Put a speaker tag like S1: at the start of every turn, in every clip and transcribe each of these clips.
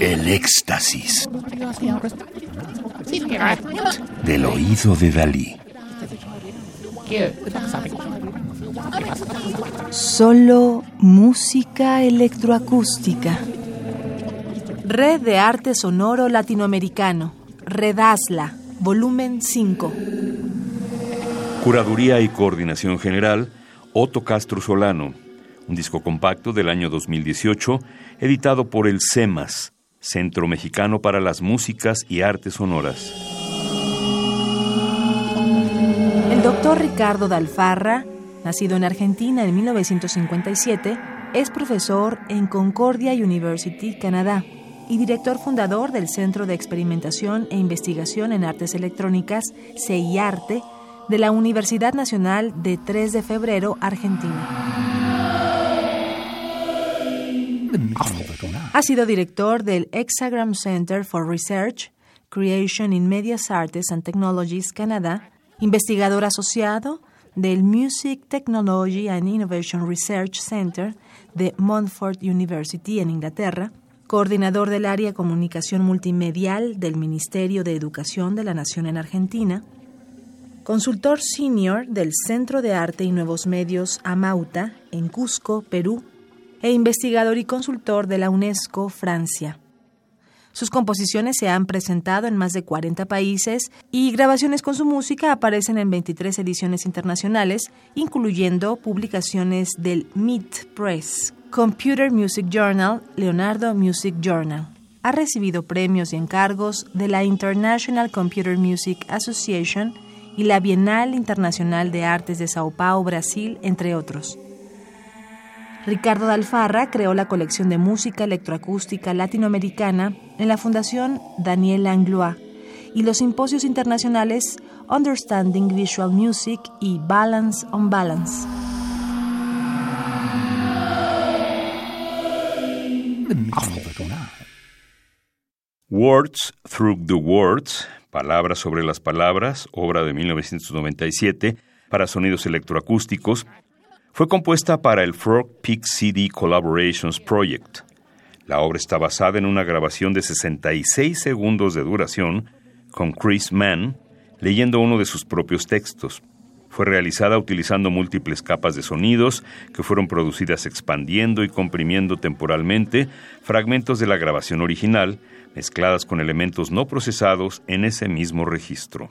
S1: El éxtasis del oído de Dalí.
S2: Solo música electroacústica. Red de Arte Sonoro Latinoamericano. Redasla, volumen 5.
S3: Curaduría y coordinación general, Otto Castro Solano. Un disco compacto del año 2018, editado por el CEMAS, Centro Mexicano para las Músicas y Artes Sonoras.
S2: El doctor Ricardo Dalfarra, nacido en Argentina en 1957, es profesor en Concordia University, Canadá, y director fundador del Centro de Experimentación e Investigación en Artes Electrónicas, CEIARTE, de la Universidad Nacional de 3 de Febrero, Argentina. Ha sido director del Hexagram Center for Research, Creation in Media Arts and Technologies, Canadá, investigador asociado del Music Technology and Innovation Research Center de Montfort University en Inglaterra, coordinador del área Comunicación Multimedial del Ministerio de Educación de la Nación en Argentina, consultor senior del Centro de Arte y Nuevos Medios Amauta en Cusco, Perú, e investigador y consultor de la UNESCO Francia. Sus composiciones se han presentado en más de 40 países y grabaciones con su música aparecen en 23 ediciones internacionales, incluyendo publicaciones del MIT Press, Computer Music Journal, Leonardo Music Journal. Ha recibido premios y encargos de la International Computer Music Association y la Bienal Internacional de Artes de Sao Paulo, Brasil, entre otros. Ricardo Dalfarra creó la colección de música electroacústica latinoamericana en la Fundación Daniel Langlois y los simposios internacionales Understanding Visual Music y Balance on Balance.
S3: Words Through the Words, Palabras sobre las Palabras, obra de 1997 para sonidos electroacústicos, fue compuesta para el Frog Peak CD Collaborations Project. La obra está basada en una grabación de 66 segundos de duración con Chris Mann leyendo uno de sus propios textos. Fue realizada utilizando múltiples capas de sonidos que fueron producidas expandiendo y comprimiendo temporalmente fragmentos de la grabación original, mezcladas con elementos no procesados en ese mismo registro.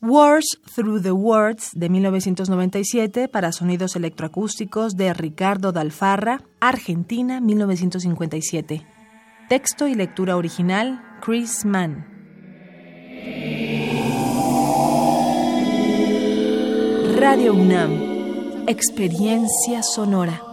S2: Words Through the Words de 1997 para sonidos electroacústicos de Ricardo Dalfarra, Argentina 1957. Texto y lectura original Chris Mann. Radio UNAM. Experiencia sonora.